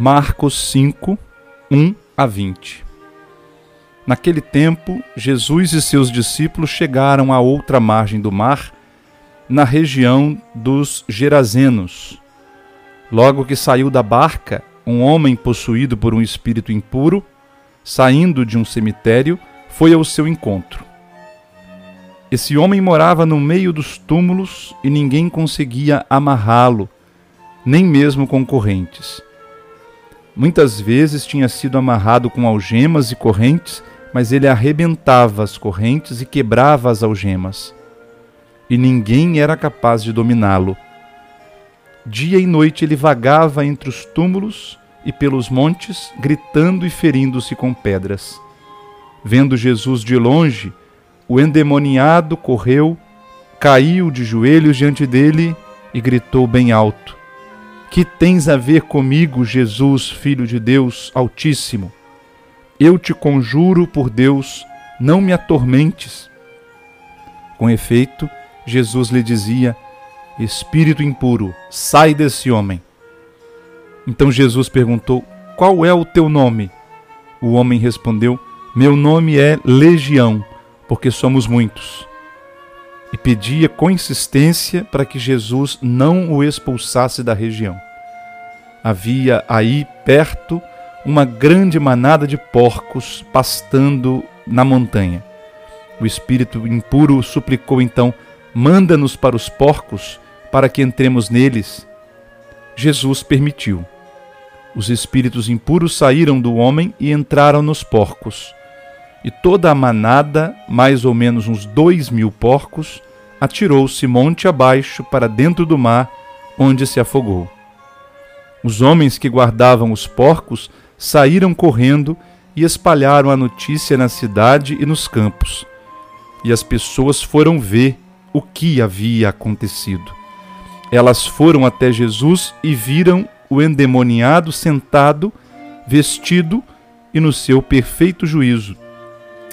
Marcos 5, 1 a 20. Naquele tempo, Jesus e seus discípulos chegaram à outra margem do mar, na região dos Gerazenos. Logo que saiu da barca, um homem possuído por um espírito impuro, saindo de um cemitério, foi ao seu encontro. Esse homem morava no meio dos túmulos e ninguém conseguia amarrá-lo, nem mesmo com correntes Muitas vezes tinha sido amarrado com algemas e correntes, mas ele arrebentava as correntes e quebrava as algemas. E ninguém era capaz de dominá-lo. Dia e noite ele vagava entre os túmulos e pelos montes, gritando e ferindo-se com pedras. Vendo Jesus de longe, o endemoniado correu, caiu de joelhos diante dele e gritou bem alto: que tens a ver comigo, Jesus, Filho de Deus Altíssimo? Eu te conjuro por Deus, não me atormentes. Com efeito, Jesus lhe dizia: Espírito impuro, sai desse homem. Então Jesus perguntou: Qual é o teu nome? O homem respondeu: Meu nome é Legião, porque somos muitos e pedia com insistência para que Jesus não o expulsasse da região. Havia aí perto uma grande manada de porcos pastando na montanha. O espírito impuro suplicou então: Manda-nos para os porcos, para que entremos neles. Jesus permitiu. Os espíritos impuros saíram do homem e entraram nos porcos e toda a manada, mais ou menos uns dois mil porcos, atirou-se monte abaixo para dentro do mar, onde se afogou. Os homens que guardavam os porcos saíram correndo e espalharam a notícia na cidade e nos campos. E as pessoas foram ver o que havia acontecido. Elas foram até Jesus e viram o endemoniado sentado, vestido e no seu perfeito juízo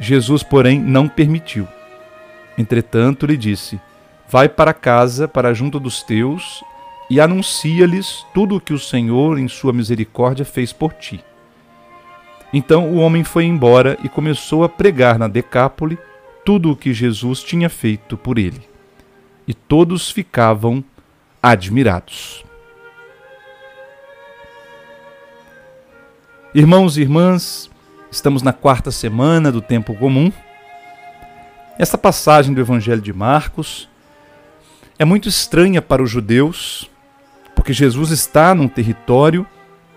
Jesus, porém, não permitiu. Entretanto, lhe disse: Vai para casa, para junto dos teus, e anuncia-lhes tudo o que o Senhor, em sua misericórdia, fez por ti. Então o homem foi embora e começou a pregar na Decápole tudo o que Jesus tinha feito por ele. E todos ficavam admirados. Irmãos e irmãs, Estamos na quarta semana do tempo comum. Esta passagem do Evangelho de Marcos é muito estranha para os judeus, porque Jesus está num território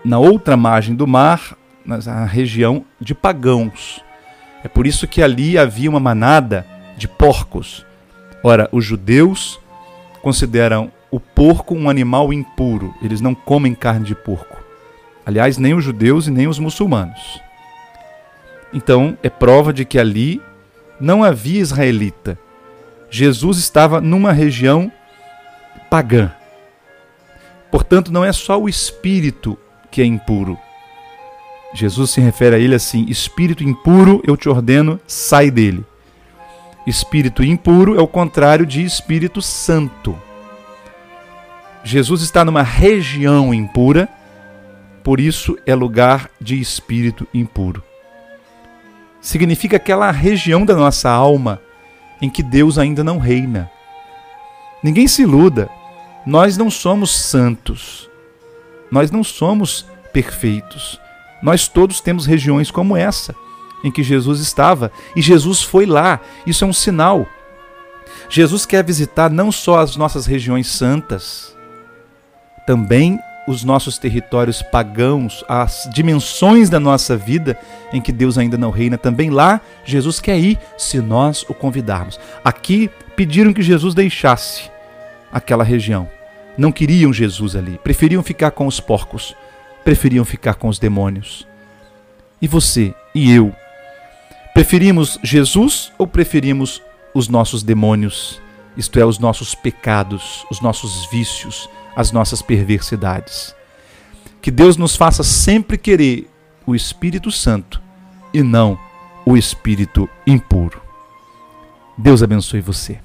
na outra margem do mar, na região de pagãos. É por isso que ali havia uma manada de porcos. Ora, os judeus consideram o porco um animal impuro, eles não comem carne de porco. Aliás, nem os judeus e nem os muçulmanos. Então, é prova de que ali não havia israelita. Jesus estava numa região pagã. Portanto, não é só o espírito que é impuro. Jesus se refere a ele assim: espírito impuro, eu te ordeno, sai dele. Espírito impuro é o contrário de espírito santo. Jesus está numa região impura, por isso é lugar de espírito impuro significa aquela região da nossa alma em que Deus ainda não reina. Ninguém se iluda, nós não somos santos, nós não somos perfeitos. Nós todos temos regiões como essa, em que Jesus estava, e Jesus foi lá. Isso é um sinal. Jesus quer visitar não só as nossas regiões santas, também os nossos territórios pagãos, as dimensões da nossa vida em que Deus ainda não reina, também lá Jesus quer ir se nós o convidarmos. Aqui pediram que Jesus deixasse aquela região. Não queriam Jesus ali, preferiam ficar com os porcos, preferiam ficar com os demônios. E você e eu? Preferimos Jesus ou preferimos os nossos demônios, isto é, os nossos pecados, os nossos vícios, as nossas perversidades? Que Deus nos faça sempre querer o Espírito Santo e não o espírito impuro. Deus abençoe você.